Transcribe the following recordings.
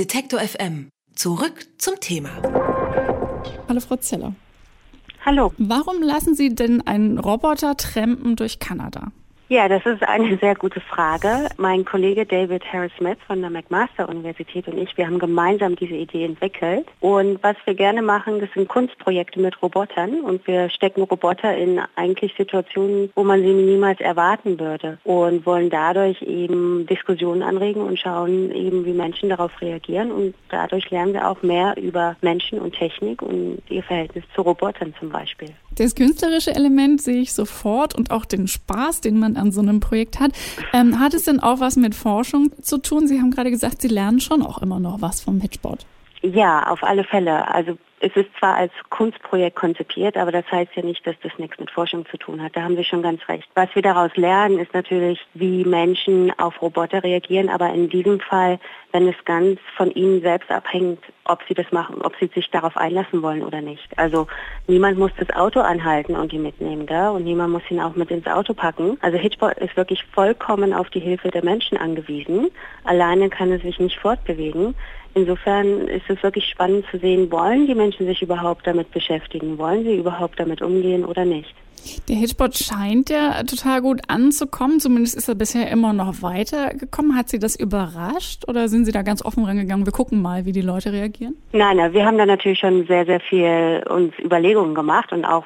Detektor FM. Zurück zum Thema. Hallo Frau Zeller. Hallo. Warum lassen Sie denn einen Roboter trampen durch Kanada? Ja, das ist eine sehr gute Frage. Mein Kollege David Harris Smith von der McMaster Universität und ich, wir haben gemeinsam diese Idee entwickelt. Und was wir gerne machen, das sind Kunstprojekte mit Robotern und wir stecken Roboter in eigentlich Situationen, wo man sie niemals erwarten würde und wollen dadurch eben Diskussionen anregen und schauen eben, wie Menschen darauf reagieren und dadurch lernen wir auch mehr über Menschen und Technik und ihr Verhältnis zu Robotern zum Beispiel. Das künstlerische Element sehe ich sofort und auch den Spaß, den man an so einem Projekt hat. Ähm, hat es denn auch was mit Forschung zu tun? Sie haben gerade gesagt, Sie lernen schon auch immer noch was vom Pitchboard. Ja, auf alle Fälle. Also es ist zwar als Kunstprojekt konzipiert, aber das heißt ja nicht, dass das nichts mit Forschung zu tun hat. Da haben Sie schon ganz recht. Was wir daraus lernen, ist natürlich, wie Menschen auf Roboter reagieren, aber in diesem Fall, wenn es ganz von ihnen selbst abhängt, ob sie das machen, ob sie sich darauf einlassen wollen oder nicht. Also niemand muss das Auto anhalten und die mitnehmen da und niemand muss ihn auch mit ins Auto packen. Also Hitchbot ist wirklich vollkommen auf die Hilfe der Menschen angewiesen. Alleine kann es sich nicht fortbewegen. Insofern ist es wirklich spannend zu sehen, wollen die Menschen sich überhaupt damit beschäftigen, wollen sie überhaupt damit umgehen oder nicht. Der Hitchbot scheint ja total gut anzukommen. Zumindest ist er bisher immer noch weitergekommen. Hat Sie das überrascht oder sind Sie da ganz offen rangegangen? Wir gucken mal, wie die Leute reagieren. Nein, nein wir haben da natürlich schon sehr, sehr viel uns Überlegungen gemacht und auch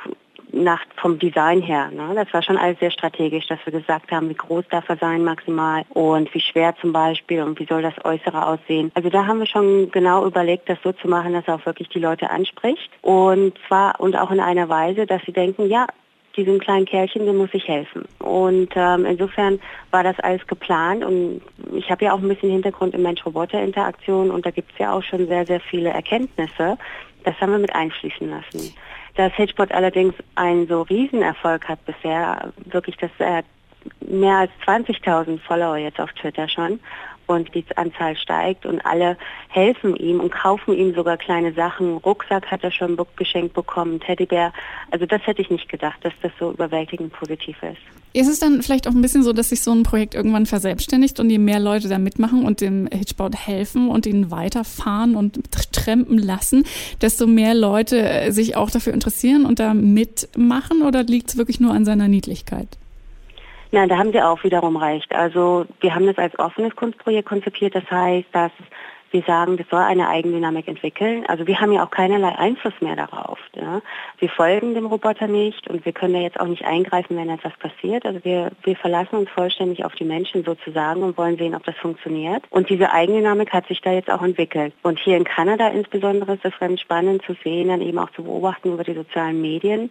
nach, vom Design her. Ne? Das war schon alles sehr strategisch, dass wir gesagt haben, wie groß darf er sein maximal und wie schwer zum Beispiel und wie soll das Äußere aussehen. Also da haben wir schon genau überlegt, das so zu machen, dass er auch wirklich die Leute anspricht und zwar und auch in einer Weise, dass sie denken, ja, diesem kleinen Kerlchen, dem muss ich helfen. Und ähm, insofern war das alles geplant und ich habe ja auch ein bisschen Hintergrund in Mensch-Roboter-Interaktion und da gibt es ja auch schon sehr, sehr viele Erkenntnisse. Das haben wir mit einschließen lassen. Dass Hitchbot allerdings einen so Riesenerfolg hat bisher, wirklich, dass er mehr als 20.000 Follower jetzt auf Twitter schon und die Anzahl steigt und alle helfen ihm und kaufen ihm sogar kleine Sachen. Rucksack hat er schon geschenkt bekommen, Teddybär. Also das hätte ich nicht gedacht, dass das so überwältigend positiv ist. Ist es dann vielleicht auch ein bisschen so, dass sich so ein Projekt irgendwann verselbstständigt und je mehr Leute da mitmachen und dem Hitchboard helfen und ihn weiterfahren und trempen lassen, desto mehr Leute äh, sich auch dafür interessieren und da mitmachen oder liegt es wirklich nur an seiner Niedlichkeit? Nein, da haben Sie auch wiederum recht. Also wir haben das als offenes Kunstprojekt konzipiert. Das heißt, dass wir sagen, das soll eine Eigendynamik entwickeln. Also wir haben ja auch keinerlei Einfluss mehr darauf. Ja. Wir folgen dem Roboter nicht und wir können da jetzt auch nicht eingreifen, wenn etwas passiert. Also wir, wir verlassen uns vollständig auf die Menschen sozusagen und wollen sehen, ob das funktioniert. Und diese Eigendynamik hat sich da jetzt auch entwickelt. Und hier in Kanada insbesondere ist es ganz spannend zu sehen, dann eben auch zu beobachten über die sozialen Medien,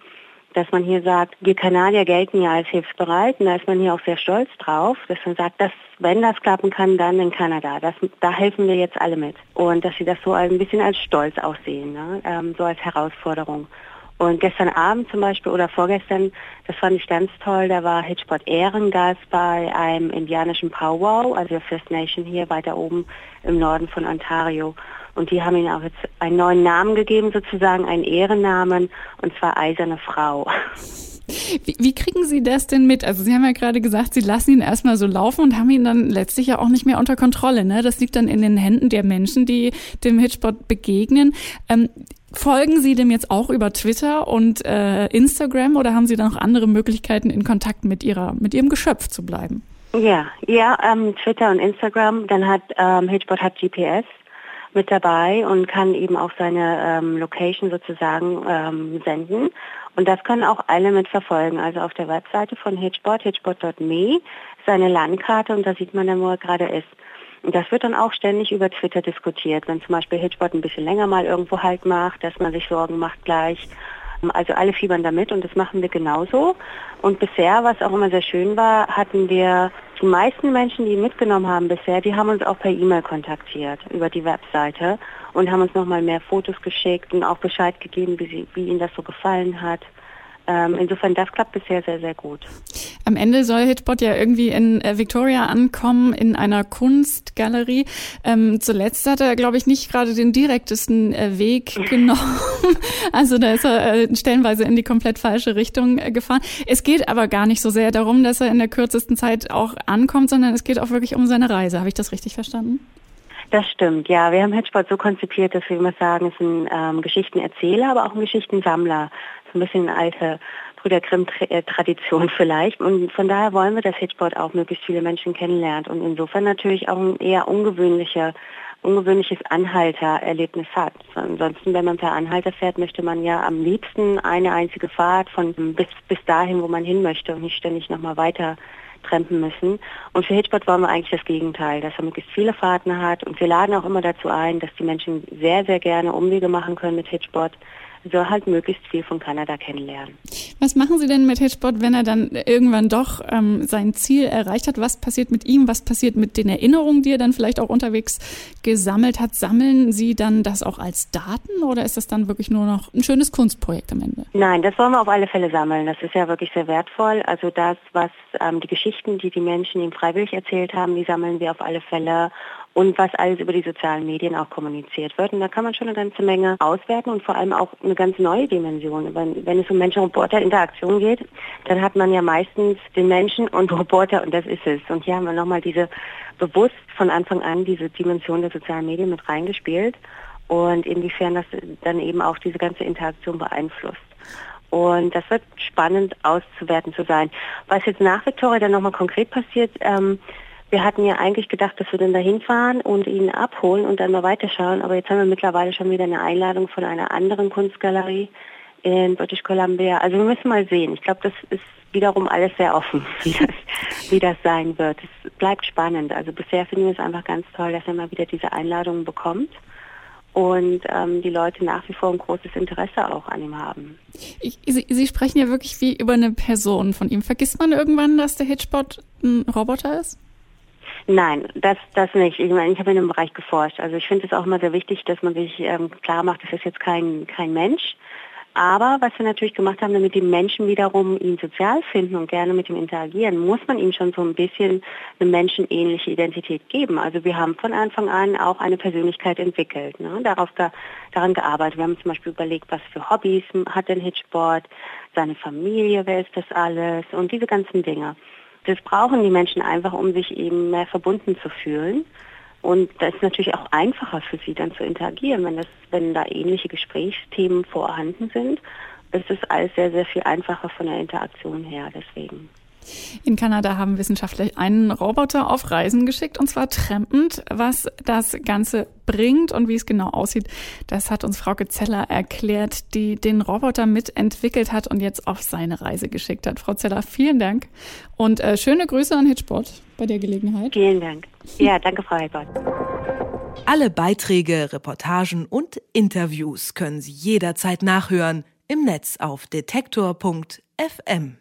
dass man hier sagt, wir Kanadier gelten ja als hilfsbereit und da ist man hier auch sehr stolz drauf, dass man sagt, dass wenn das klappen kann, dann in Kanada. Das, da helfen wir jetzt alle mit. Und dass sie das so ein bisschen als Stolz aussehen, ne? ähm, so als Herausforderung. Und gestern Abend zum Beispiel oder vorgestern, das fand ich ganz toll, da war Hitchpot Ehrengast bei einem indianischen Powwow, also First Nation hier weiter oben im Norden von Ontario. Und die haben ihm auch jetzt einen neuen Namen gegeben, sozusagen einen Ehrennamen, und zwar Eiserne Frau. Wie, wie, kriegen Sie das denn mit? Also Sie haben ja gerade gesagt, Sie lassen ihn erstmal so laufen und haben ihn dann letztlich ja auch nicht mehr unter Kontrolle. Ne? Das liegt dann in den Händen der Menschen, die dem Hitchbot begegnen. Ähm, folgen Sie dem jetzt auch über Twitter und äh, Instagram oder haben Sie da noch andere Möglichkeiten, in Kontakt mit Ihrer, mit Ihrem Geschöpf zu bleiben? Ja, ja, ähm, Twitter und Instagram. Dann hat ähm, Hitchbot hat GPS mit dabei und kann eben auch seine ähm, Location sozusagen ähm, senden. Und das können auch alle mitverfolgen. Also auf der Webseite von Hitchbot, hitchbot.me, ist eine Landkarte und da sieht man dann, wo er gerade ist. Das wird dann auch ständig über Twitter diskutiert. Wenn zum Beispiel Hitchbot ein bisschen länger mal irgendwo Halt macht, dass man sich Sorgen macht gleich also alle fiebern damit und das machen wir genauso. Und bisher, was auch immer sehr schön war, hatten wir die meisten Menschen, die mitgenommen haben bisher, die haben uns auch per E-Mail kontaktiert über die Webseite und haben uns nochmal mehr Fotos geschickt und auch Bescheid gegeben, wie, sie, wie ihnen das so gefallen hat. Ähm, insofern, das klappt bisher sehr, sehr gut. Am Ende soll Hitbot ja irgendwie in äh, Victoria ankommen, in einer Kunstgalerie. Ähm, zuletzt hat er, glaube ich, nicht gerade den direktesten äh, Weg genommen. also da ist er äh, stellenweise in die komplett falsche Richtung äh, gefahren. Es geht aber gar nicht so sehr darum, dass er in der kürzesten Zeit auch ankommt, sondern es geht auch wirklich um seine Reise. Habe ich das richtig verstanden? Das stimmt, ja. Wir haben Hedgepot so konzipiert, dass wir immer sagen, es ist ein ähm, Geschichtenerzähler, aber auch ein Geschichtensammler. Ein bisschen eine alte Brüder Grimm-Tradition vielleicht. Und von daher wollen wir, dass Hitchboard auch möglichst viele Menschen kennenlernt und insofern natürlich auch ein eher ungewöhnlicher ungewöhnliches Anhaltererlebnis hat. Ansonsten, wenn man per Anhalter fährt, möchte man ja am liebsten eine einzige Fahrt von bis, bis dahin, wo man hin möchte und nicht ständig nochmal weiter trampen müssen. Und für Hitchbot wollen wir eigentlich das Gegenteil, dass er möglichst viele Fahrten hat und wir laden auch immer dazu ein, dass die Menschen sehr, sehr gerne Umwege machen können mit Hitchbot soll halt möglichst viel von Kanada kennenlernen. Was machen Sie denn mit Hitchbot, wenn er dann irgendwann doch ähm, sein Ziel erreicht hat? Was passiert mit ihm? Was passiert mit den Erinnerungen, die er dann vielleicht auch unterwegs gesammelt hat? Sammeln Sie dann das auch als Daten oder ist das dann wirklich nur noch ein schönes Kunstprojekt am Ende? Nein, das wollen wir auf alle Fälle sammeln. Das ist ja wirklich sehr wertvoll. Also das, was ähm, die Geschichten, die die Menschen ihm freiwillig erzählt haben, die sammeln wir auf alle Fälle und was alles über die sozialen Medien auch kommuniziert wird. Und da kann man schon eine ganze Menge auswerten und vor allem auch eine ganz neue Dimension. Wenn, wenn es um Menschen-Roboter-Interaktion geht, dann hat man ja meistens den Menschen und Roboter und das ist es. Und hier haben wir nochmal diese bewusst von Anfang an diese Dimension der sozialen Medien mit reingespielt und inwiefern das dann eben auch diese ganze Interaktion beeinflusst. Und das wird spannend auszuwerten zu sein. Was jetzt nach Victoria dann nochmal konkret passiert, ähm, wir hatten ja eigentlich gedacht, dass wir dann dahin fahren und ihn abholen und dann mal weiterschauen, aber jetzt haben wir mittlerweile schon wieder eine Einladung von einer anderen Kunstgalerie in British Columbia. Also wir müssen mal sehen. Ich glaube, das ist wiederum alles sehr offen, wie das, wie das sein wird. Es bleibt spannend. Also bisher finden wir es einfach ganz toll, dass er mal wieder diese Einladungen bekommt und ähm, die Leute nach wie vor ein großes Interesse auch an ihm haben. Ich, Sie, Sie, sprechen ja wirklich wie über eine Person von ihm. Vergisst man irgendwann, dass der Hitchbot ein Roboter ist? Nein, das, das nicht. Ich meine, ich habe in dem Bereich geforscht. Also ich finde es auch immer sehr wichtig, dass man sich ähm, klar macht, das ist jetzt kein, kein Mensch. Aber was wir natürlich gemacht haben, damit die Menschen wiederum ihn sozial finden und gerne mit ihm interagieren, muss man ihm schon so ein bisschen eine menschenähnliche Identität geben. Also wir haben von Anfang an auch eine Persönlichkeit entwickelt, ne? darauf da, daran gearbeitet. Wir haben zum Beispiel überlegt, was für Hobbys hat denn Hitchboard, seine Familie, wer ist das alles und diese ganzen Dinge. Das brauchen die Menschen einfach, um sich eben mehr verbunden zu fühlen. Und das ist natürlich auch einfacher für sie dann zu interagieren, wenn das, wenn da ähnliche Gesprächsthemen vorhanden sind. ist Es alles sehr, sehr viel einfacher von der Interaktion her. Deswegen. In Kanada haben Wissenschaftler einen Roboter auf Reisen geschickt, und zwar trampend. Was das Ganze bringt und wie es genau aussieht, das hat uns Frau Zeller erklärt, die den Roboter mitentwickelt hat und jetzt auf seine Reise geschickt hat. Frau Zeller, vielen Dank und äh, schöne Grüße an Hitchbot bei der Gelegenheit. Vielen Dank. Ja, danke, Frau Hitchbot. Alle Beiträge, Reportagen und Interviews können Sie jederzeit nachhören im Netz auf detektor.fm.